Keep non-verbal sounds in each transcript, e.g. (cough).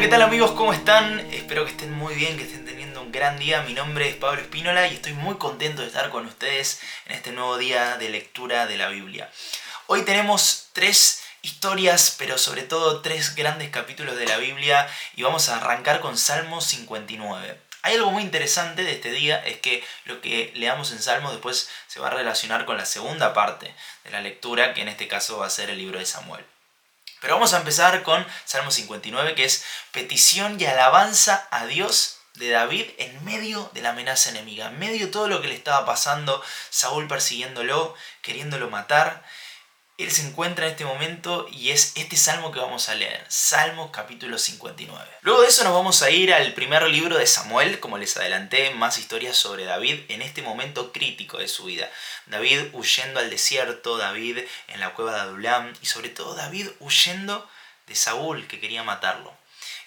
¿qué tal amigos? ¿Cómo están? Espero que estén muy bien, que estén teniendo un gran día. Mi nombre es Pablo Espínola y estoy muy contento de estar con ustedes en este nuevo día de lectura de la Biblia. Hoy tenemos tres historias, pero sobre todo tres grandes capítulos de la Biblia y vamos a arrancar con Salmo 59. Hay algo muy interesante de este día, es que lo que leamos en Salmos después se va a relacionar con la segunda parte de la lectura, que en este caso va a ser el libro de Samuel. Pero vamos a empezar con Salmo 59, que es petición y alabanza a Dios de David en medio de la amenaza enemiga, en medio de todo lo que le estaba pasando, Saúl persiguiéndolo, queriéndolo matar. Él se encuentra en este momento y es este salmo que vamos a leer, Salmo capítulo 59. Luego de eso nos vamos a ir al primer libro de Samuel, como les adelanté, más historias sobre David en este momento crítico de su vida. David huyendo al desierto, David en la cueva de Adulam y sobre todo David huyendo de Saúl que quería matarlo.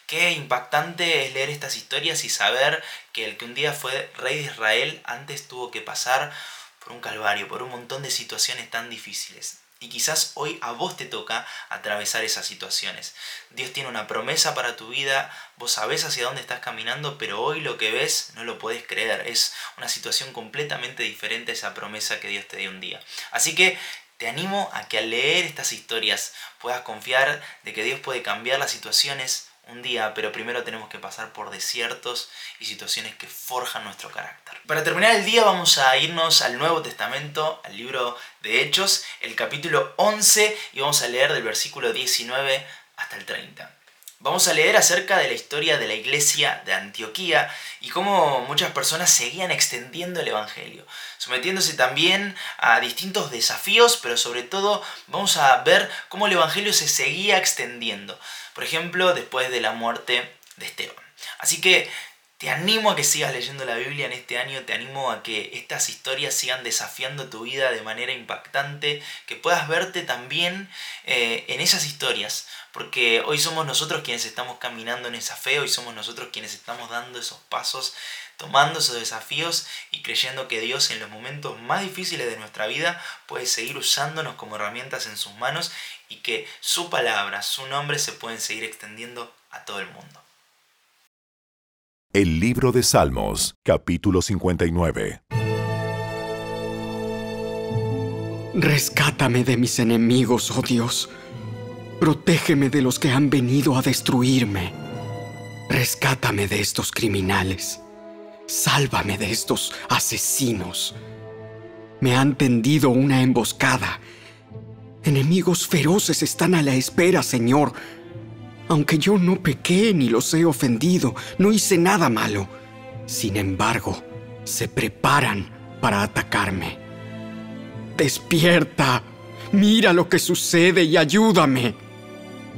Qué impactante es leer estas historias y saber que el que un día fue rey de Israel antes tuvo que pasar por un calvario, por un montón de situaciones tan difíciles. Y quizás hoy a vos te toca atravesar esas situaciones. Dios tiene una promesa para tu vida, vos sabés hacia dónde estás caminando, pero hoy lo que ves no lo podés creer. Es una situación completamente diferente a esa promesa que Dios te dio un día. Así que te animo a que al leer estas historias puedas confiar de que Dios puede cambiar las situaciones un día, pero primero tenemos que pasar por desiertos y situaciones que forjan nuestro carácter. Para terminar el día vamos a irnos al Nuevo Testamento, al libro de Hechos, el capítulo 11, y vamos a leer del versículo 19 hasta el 30. Vamos a leer acerca de la historia de la iglesia de Antioquía y cómo muchas personas seguían extendiendo el Evangelio, sometiéndose también a distintos desafíos, pero sobre todo vamos a ver cómo el Evangelio se seguía extendiendo. Por ejemplo, después de la muerte de Esteban. Así que te animo a que sigas leyendo la Biblia en este año, te animo a que estas historias sigan desafiando tu vida de manera impactante, que puedas verte también eh, en esas historias, porque hoy somos nosotros quienes estamos caminando en esa fe, hoy somos nosotros quienes estamos dando esos pasos, tomando esos desafíos y creyendo que Dios en los momentos más difíciles de nuestra vida puede seguir usándonos como herramientas en sus manos y que su palabra, su nombre se pueden seguir extendiendo a todo el mundo. El libro de Salmos, capítulo 59. Rescátame de mis enemigos, oh Dios. Protégeme de los que han venido a destruirme. Rescátame de estos criminales. Sálvame de estos asesinos. Me han tendido una emboscada. Enemigos feroces están a la espera, Señor aunque yo no pequé ni los he ofendido, no hice nada malo. Sin embargo, se preparan para atacarme. Despierta, mira lo que sucede y ayúdame.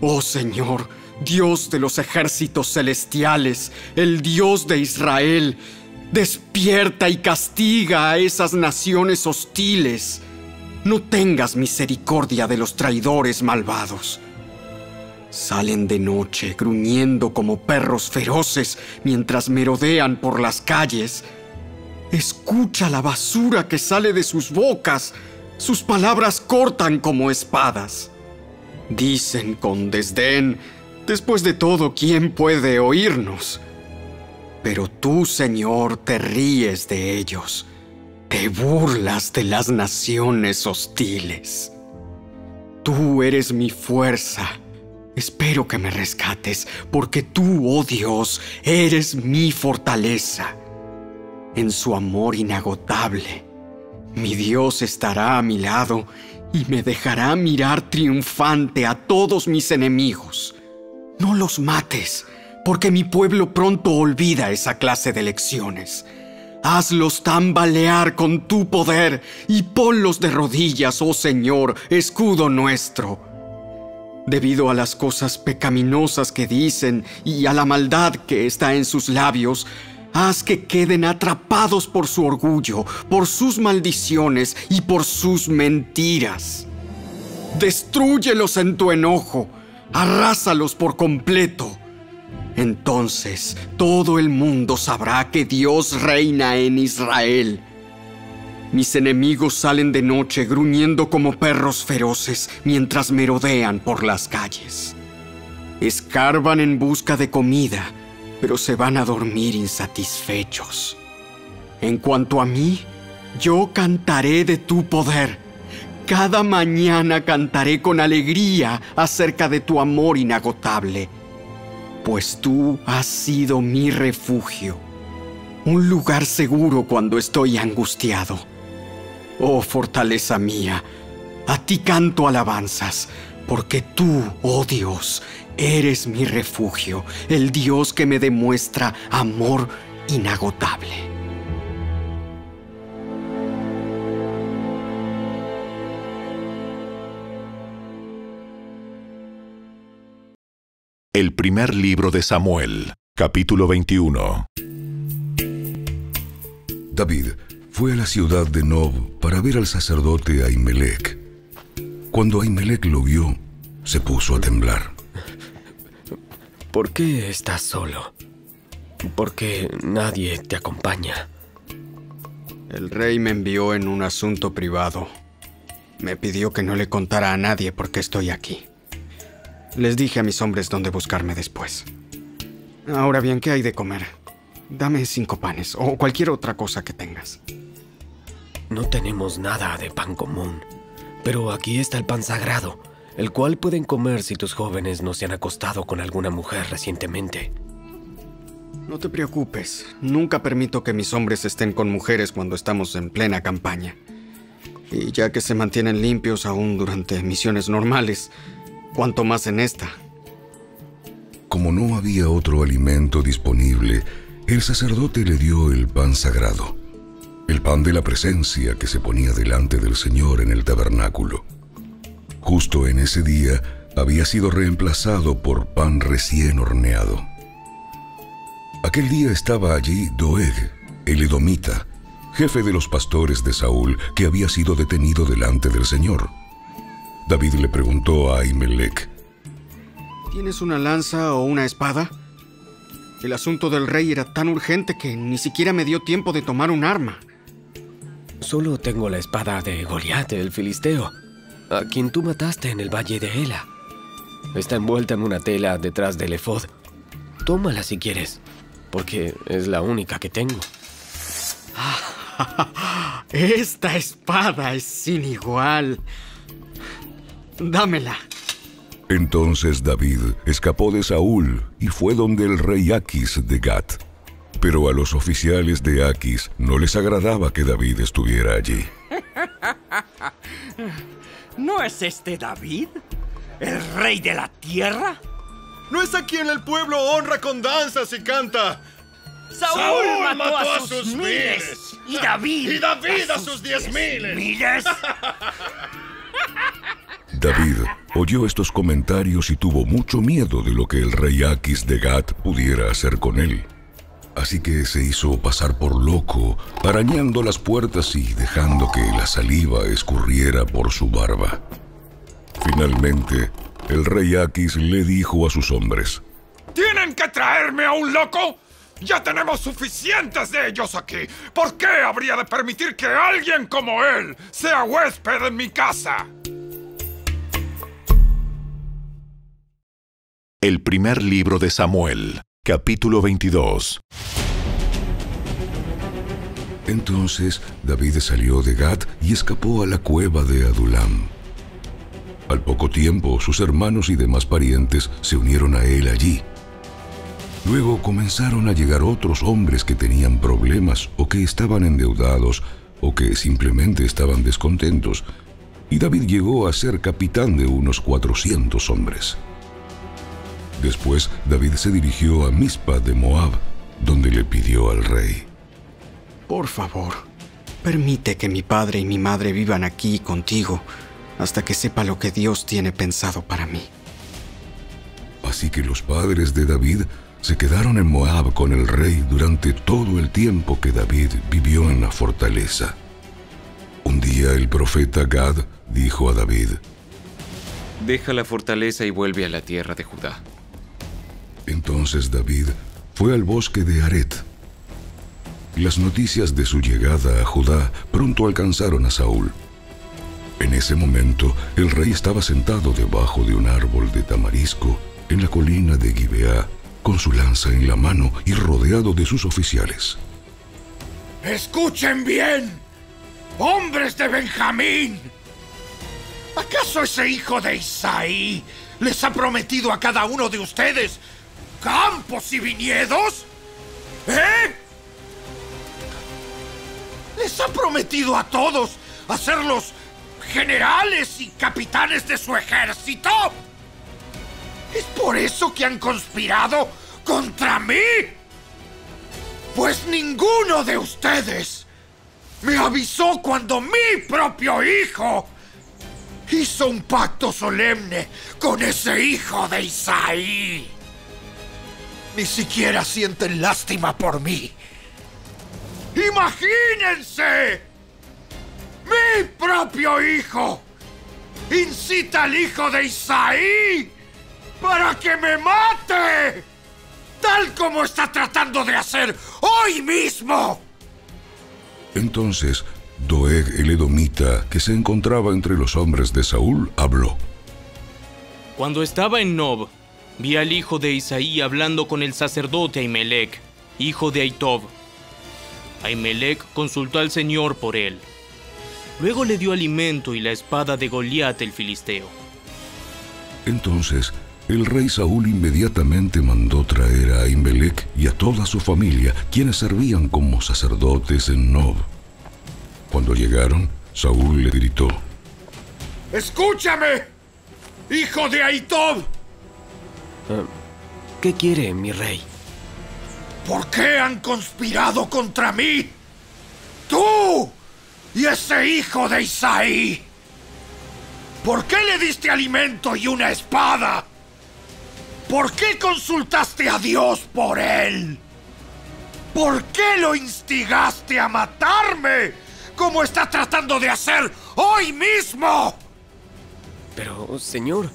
Oh Señor, Dios de los ejércitos celestiales, el Dios de Israel, despierta y castiga a esas naciones hostiles. No tengas misericordia de los traidores malvados. Salen de noche gruñendo como perros feroces mientras merodean por las calles. Escucha la basura que sale de sus bocas. Sus palabras cortan como espadas. Dicen con desdén, después de todo, ¿quién puede oírnos? Pero tú, Señor, te ríes de ellos. Te burlas de las naciones hostiles. Tú eres mi fuerza Espero que me rescates, porque tú, oh Dios, eres mi fortaleza. En su amor inagotable, mi Dios estará a mi lado y me dejará mirar triunfante a todos mis enemigos. No los mates, porque mi pueblo pronto olvida esa clase de lecciones. Hazlos tambalear con tu poder y ponlos de rodillas, oh Señor, escudo nuestro debido a las cosas pecaminosas que dicen y a la maldad que está en sus labios, haz que queden atrapados por su orgullo, por sus maldiciones y por sus mentiras. Destrúyelos en tu enojo, arrásalos por completo. Entonces todo el mundo sabrá que Dios reina en Israel mis enemigos salen de noche gruñendo como perros feroces mientras merodean por las calles. escarban en busca de comida, pero se van a dormir insatisfechos. En cuanto a mí, yo cantaré de tu poder. Cada mañana cantaré con alegría acerca de tu amor inagotable, pues tú has sido mi refugio, un lugar seguro cuando estoy angustiado. Oh fortaleza mía, a ti canto alabanzas, porque tú, oh Dios, eres mi refugio, el Dios que me demuestra amor inagotable. El primer libro de Samuel, capítulo 21. David fue a la ciudad de Nob para ver al sacerdote Ahimelech. Cuando Ahimelech lo vio, se puso a temblar. ¿Por qué estás solo? ¿Por qué nadie te acompaña? El rey me envió en un asunto privado. Me pidió que no le contara a nadie por qué estoy aquí. Les dije a mis hombres dónde buscarme después. Ahora bien, ¿qué hay de comer? Dame cinco panes o cualquier otra cosa que tengas. No tenemos nada de pan común, pero aquí está el pan sagrado, el cual pueden comer si tus jóvenes no se han acostado con alguna mujer recientemente. No te preocupes, nunca permito que mis hombres estén con mujeres cuando estamos en plena campaña. Y ya que se mantienen limpios aún durante misiones normales, cuanto más en esta. Como no había otro alimento disponible, el sacerdote le dio el pan sagrado, el pan de la presencia que se ponía delante del Señor en el tabernáculo. Justo en ese día había sido reemplazado por pan recién horneado. Aquel día estaba allí Doeg, el edomita, jefe de los pastores de Saúl, que había sido detenido delante del Señor. David le preguntó a Ahimelech, ¿Tienes una lanza o una espada? El asunto del rey era tan urgente que ni siquiera me dio tiempo de tomar un arma. Solo tengo la espada de Goliat, el filisteo, a quien tú mataste en el valle de Ela. Está envuelta en una tela detrás del efod. Tómala si quieres, porque es la única que tengo. (laughs) Esta espada es sin igual. Dámela. Entonces David escapó de Saúl y fue donde el rey Aquis de Gat. Pero a los oficiales de Aquis no les agradaba que David estuviera allí. (laughs) ¿No es este David? ¿El rey de la tierra? ¿No es a quien el pueblo honra con danzas y canta? Saúl, mató, a, sus, miles. Y David. Y David a sus diez miles. ¿Miles? (laughs) David oyó estos comentarios y tuvo mucho miedo de lo que el rey Aquis de Gat pudiera hacer con él. Así que se hizo pasar por loco, arañando las puertas y dejando que la saliva escurriera por su barba. Finalmente, el rey Aquis le dijo a sus hombres, ¿Tienen que traerme a un loco? Ya tenemos suficientes de ellos aquí. ¿Por qué habría de permitir que alguien como él sea huésped en mi casa? El primer libro de Samuel, capítulo 22. Entonces David salió de Gat y escapó a la cueva de Adulam. Al poco tiempo sus hermanos y demás parientes se unieron a él allí. Luego comenzaron a llegar otros hombres que tenían problemas o que estaban endeudados o que simplemente estaban descontentos, y David llegó a ser capitán de unos 400 hombres. Después David se dirigió a Mizpa de Moab, donde le pidió al rey, Por favor, permite que mi padre y mi madre vivan aquí contigo hasta que sepa lo que Dios tiene pensado para mí. Así que los padres de David se quedaron en Moab con el rey durante todo el tiempo que David vivió en la fortaleza. Un día el profeta Gad dijo a David, Deja la fortaleza y vuelve a la tierra de Judá. Entonces David fue al bosque de Aret. Las noticias de su llegada a Judá pronto alcanzaron a Saúl. En ese momento, el rey estaba sentado debajo de un árbol de tamarisco en la colina de Gibeá, con su lanza en la mano y rodeado de sus oficiales. Escuchen bien, hombres de Benjamín. ¿Acaso ese hijo de Isaí les ha prometido a cada uno de ustedes campos y viñedos? ¿Eh? Les ha prometido a todos hacerlos generales y capitanes de su ejército. ¿Es por eso que han conspirado contra mí? Pues ninguno de ustedes me avisó cuando mi propio hijo hizo un pacto solemne con ese hijo de Isaí. Ni siquiera sienten lástima por mí. Imagínense. Mi propio hijo incita al hijo de Isaí para que me mate. Tal como está tratando de hacer hoy mismo. Entonces, Doeg el Edomita, que se encontraba entre los hombres de Saúl, habló. Cuando estaba en Nob, vi al hijo de Isaí hablando con el sacerdote Ahimelech, hijo de Aitob. Ahimelech consultó al Señor por él. Luego le dio alimento y la espada de Goliat el filisteo. Entonces, el rey Saúl inmediatamente mandó traer a Ahimelech y a toda su familia, quienes servían como sacerdotes en Nob. Cuando llegaron, Saúl le gritó: ¡Escúchame! ¡Hijo de Aitob! Ah, ¿Qué quiere, mi rey? ¿Por qué han conspirado contra mí? ¡Tú! y ese hijo de Isaí? ¿Por qué le diste alimento y una espada? ¿Por qué consultaste a Dios por él? ¿Por qué lo instigaste a matarme? Como está tratando de hacer hoy mismo. Pero, señor,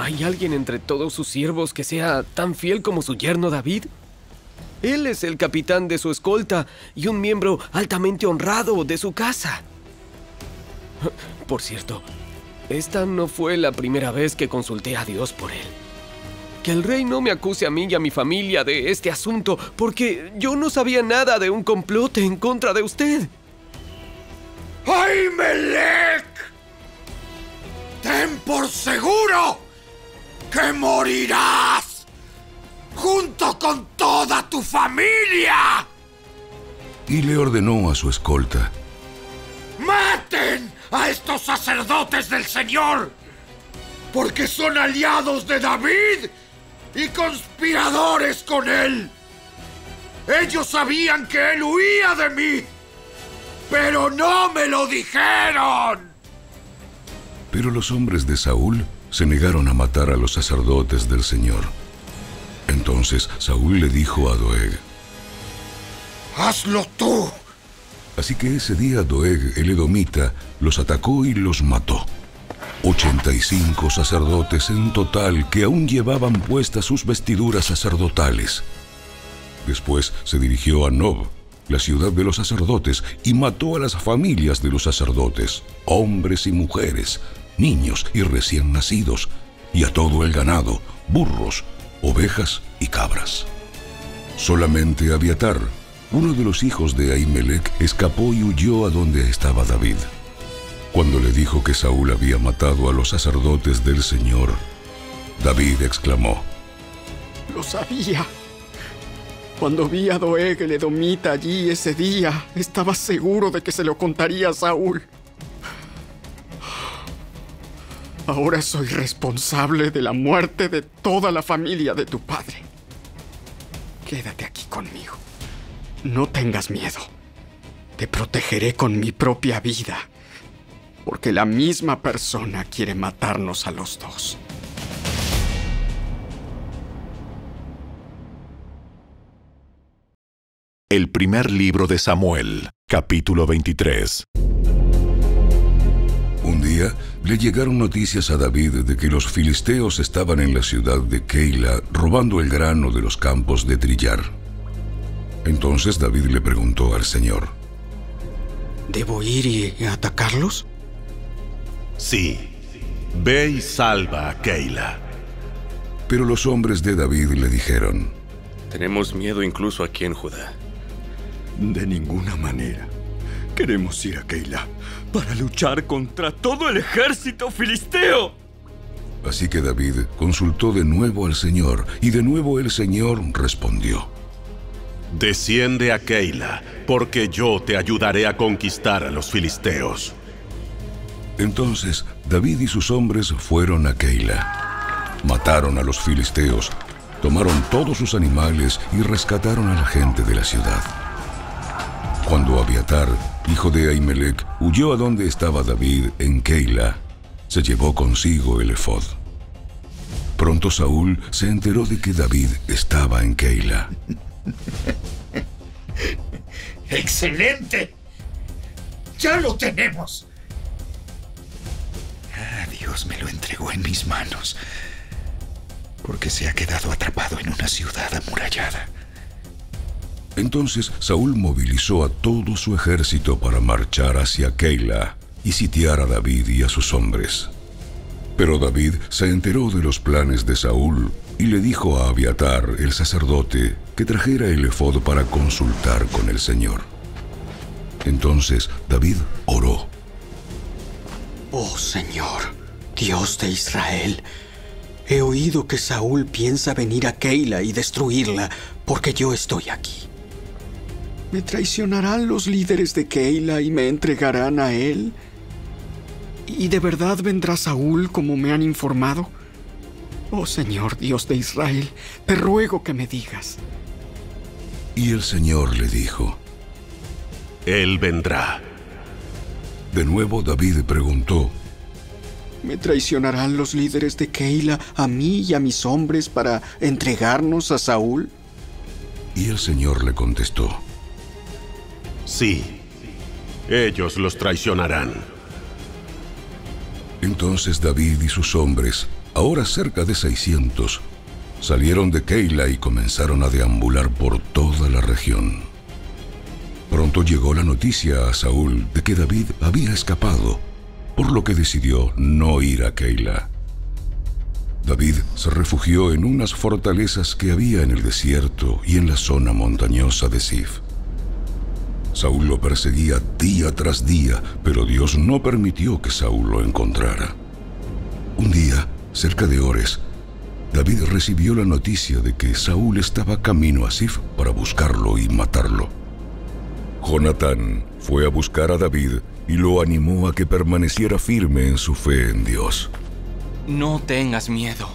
¿hay alguien entre todos sus siervos que sea tan fiel como su yerno David? Él es el capitán de su escolta y un miembro altamente honrado de su casa. Por cierto, esta no fue la primera vez que consulté a Dios por él. Que el rey no me acuse a mí y a mi familia de este asunto, porque yo no sabía nada de un complot en contra de usted. ¡Ay, Melek! ¡Ten por seguro que morirás! ¡Junto con toda tu familia! Y le ordenó a su escolta: ¡Maten a estos sacerdotes del Señor! Porque son aliados de David y conspiradores con él. Ellos sabían que él huía de mí, pero no me lo dijeron. Pero los hombres de Saúl se negaron a matar a los sacerdotes del Señor. Entonces Saúl le dijo a Doeg, Hazlo tú. Así que ese día Doeg el Edomita los atacó y los mató. 85 sacerdotes en total que aún llevaban puestas sus vestiduras sacerdotales. Después se dirigió a Nob, la ciudad de los sacerdotes, y mató a las familias de los sacerdotes, hombres y mujeres, niños y recién nacidos, y a todo el ganado, burros, ovejas y cabras. Solamente Abiatar, uno de los hijos de Ahimelech, escapó y huyó a donde estaba David. Cuando le dijo que Saúl había matado a los sacerdotes del Señor, David exclamó, Lo sabía. Cuando vi a Doeg el allí ese día, estaba seguro de que se lo contaría a Saúl. Ahora soy responsable de la muerte de toda la familia de tu padre. Quédate aquí conmigo. No tengas miedo. Te protegeré con mi propia vida porque la misma persona quiere matarnos a los dos. El primer libro de Samuel, capítulo 23. Día le llegaron noticias a David de que los filisteos estaban en la ciudad de Keila robando el grano de los campos de trillar. Entonces David le preguntó al Señor, ¿Debo ir y atacarlos? Sí, ve y salva a Keila. Pero los hombres de David le dijeron, Tenemos miedo incluso aquí en Judá. De ninguna manera. Queremos ir a Keila para luchar contra todo el ejército filisteo. Así que David consultó de nuevo al Señor, y de nuevo el Señor respondió. Desciende a Keila, porque yo te ayudaré a conquistar a los filisteos. Entonces David y sus hombres fueron a Keila. Mataron a los filisteos, tomaron todos sus animales y rescataron a la gente de la ciudad. Cuando Abiatar, hijo de Ahimelech, huyó a donde estaba David en Keila, se llevó consigo el efod. Pronto Saúl se enteró de que David estaba en Keila. (laughs) ¡Excelente! ¡Ya lo tenemos! Ah, Dios me lo entregó en mis manos. Porque se ha quedado atrapado en una ciudad amurallada. Entonces Saúl movilizó a todo su ejército para marchar hacia Keila y sitiar a David y a sus hombres. Pero David se enteró de los planes de Saúl y le dijo a Abiatar, el sacerdote, que trajera el efod para consultar con el Señor. Entonces David oró. Oh Señor, Dios de Israel, he oído que Saúl piensa venir a Keila y destruirla porque yo estoy aquí. ¿Me traicionarán los líderes de Keila y me entregarán a él? ¿Y de verdad vendrá Saúl como me han informado? Oh Señor Dios de Israel, te ruego que me digas. Y el Señor le dijo, Él vendrá. De nuevo David preguntó, ¿Me traicionarán los líderes de Keila a mí y a mis hombres para entregarnos a Saúl? Y el Señor le contestó, Sí, ellos los traicionarán. Entonces David y sus hombres, ahora cerca de 600, salieron de Keila y comenzaron a deambular por toda la región. Pronto llegó la noticia a Saúl de que David había escapado, por lo que decidió no ir a Keila. David se refugió en unas fortalezas que había en el desierto y en la zona montañosa de Sif. Saúl lo perseguía día tras día, pero Dios no permitió que Saúl lo encontrara. Un día, cerca de Ores, David recibió la noticia de que Saúl estaba camino a Sif para buscarlo y matarlo. Jonatán fue a buscar a David y lo animó a que permaneciera firme en su fe en Dios. No tengas miedo.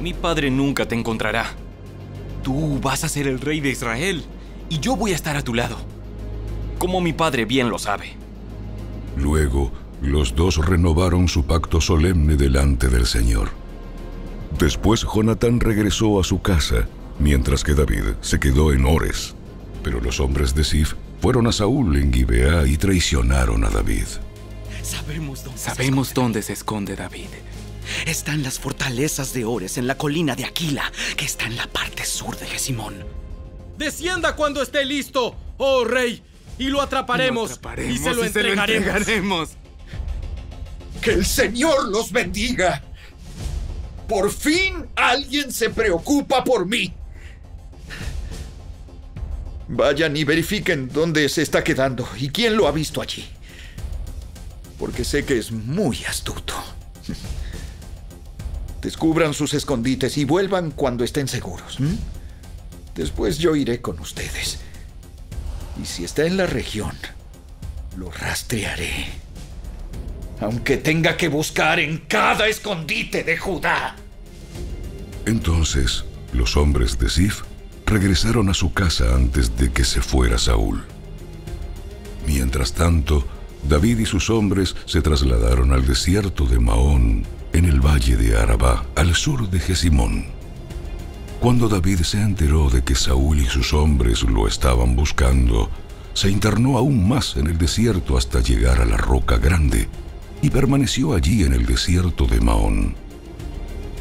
Mi padre nunca te encontrará. Tú vas a ser el rey de Israel y yo voy a estar a tu lado. Como mi padre bien lo sabe. Luego, los dos renovaron su pacto solemne delante del Señor. Después Jonatán regresó a su casa, mientras que David se quedó en Ores. Pero los hombres de Sif fueron a Saúl en Gibeá y traicionaron a David. Sabemos dónde, Sabemos se, dónde se esconde David. Está en las fortalezas de Ores, en la colina de Aquila, que está en la parte sur de Gesimón. Descienda cuando esté listo, oh rey, y lo atraparemos, lo atraparemos y se lo y entregaremos. Se lo entregaremos. Que el Señor los bendiga. Por fin alguien se preocupa por mí. Vayan y verifiquen dónde se está quedando y quién lo ha visto allí. Porque sé que es muy astuto. Descubran sus escondites y vuelvan cuando estén seguros. Después yo iré con ustedes. Y si está en la región, lo rastrearé. Aunque tenga que buscar en cada escondite de Judá. Entonces, los hombres de Sif regresaron a su casa antes de que se fuera Saúl. Mientras tanto, David y sus hombres se trasladaron al desierto de Maón, en el valle de Arabá, al sur de Gesimón. Cuando David se enteró de que Saúl y sus hombres lo estaban buscando, se internó aún más en el desierto hasta llegar a la roca grande y permaneció allí en el desierto de Maón.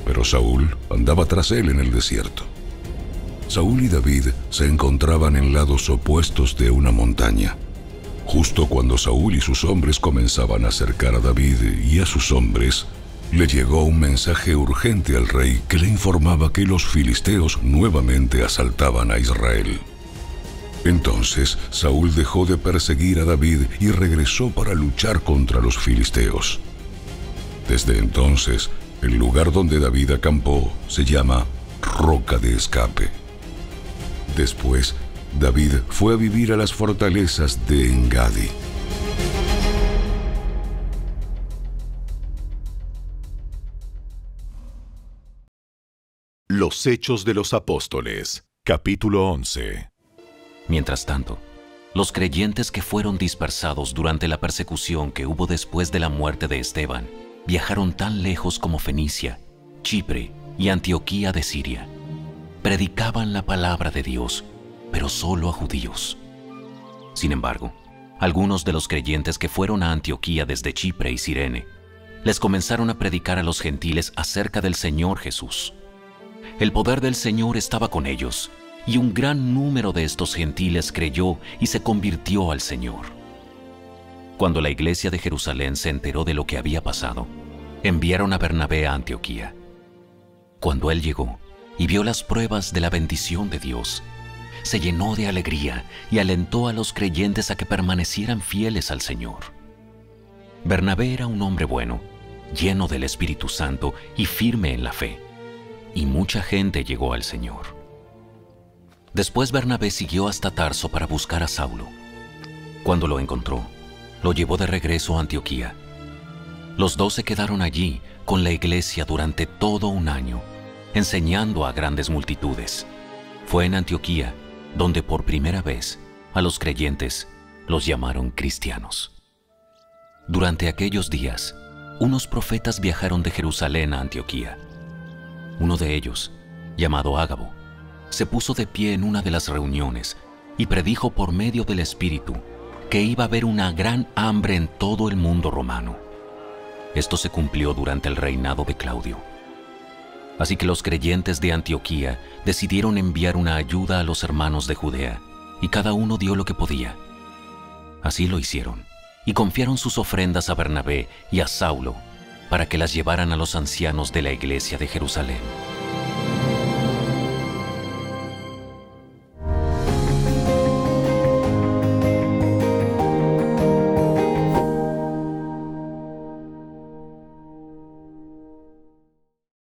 Pero Saúl andaba tras él en el desierto. Saúl y David se encontraban en lados opuestos de una montaña. Justo cuando Saúl y sus hombres comenzaban a acercar a David y a sus hombres, le llegó un mensaje urgente al rey que le informaba que los filisteos nuevamente asaltaban a Israel. Entonces Saúl dejó de perseguir a David y regresó para luchar contra los filisteos. Desde entonces, el lugar donde David acampó se llama Roca de Escape. Después, David fue a vivir a las fortalezas de Engadi. Hechos de los Apóstoles, capítulo 11. Mientras tanto, los creyentes que fueron dispersados durante la persecución que hubo después de la muerte de Esteban viajaron tan lejos como Fenicia, Chipre y Antioquía de Siria. Predicaban la palabra de Dios, pero solo a judíos. Sin embargo, algunos de los creyentes que fueron a Antioquía desde Chipre y Sirene les comenzaron a predicar a los gentiles acerca del Señor Jesús. El poder del Señor estaba con ellos, y un gran número de estos gentiles creyó y se convirtió al Señor. Cuando la iglesia de Jerusalén se enteró de lo que había pasado, enviaron a Bernabé a Antioquía. Cuando él llegó y vio las pruebas de la bendición de Dios, se llenó de alegría y alentó a los creyentes a que permanecieran fieles al Señor. Bernabé era un hombre bueno, lleno del Espíritu Santo y firme en la fe, y mucha gente llegó al Señor. Después Bernabé siguió hasta Tarso para buscar a Saulo. Cuando lo encontró, lo llevó de regreso a Antioquía. Los dos se quedaron allí con la iglesia durante todo un año, enseñando a grandes multitudes. Fue en Antioquía donde por primera vez a los creyentes los llamaron cristianos. Durante aquellos días, unos profetas viajaron de Jerusalén a Antioquía. Uno de ellos, llamado Ágabo, se puso de pie en una de las reuniones y predijo por medio del Espíritu que iba a haber una gran hambre en todo el mundo romano. Esto se cumplió durante el reinado de Claudio. Así que los creyentes de Antioquía decidieron enviar una ayuda a los hermanos de Judea, y cada uno dio lo que podía. Así lo hicieron, y confiaron sus ofrendas a Bernabé y a Saulo para que las llevaran a los ancianos de la iglesia de Jerusalén.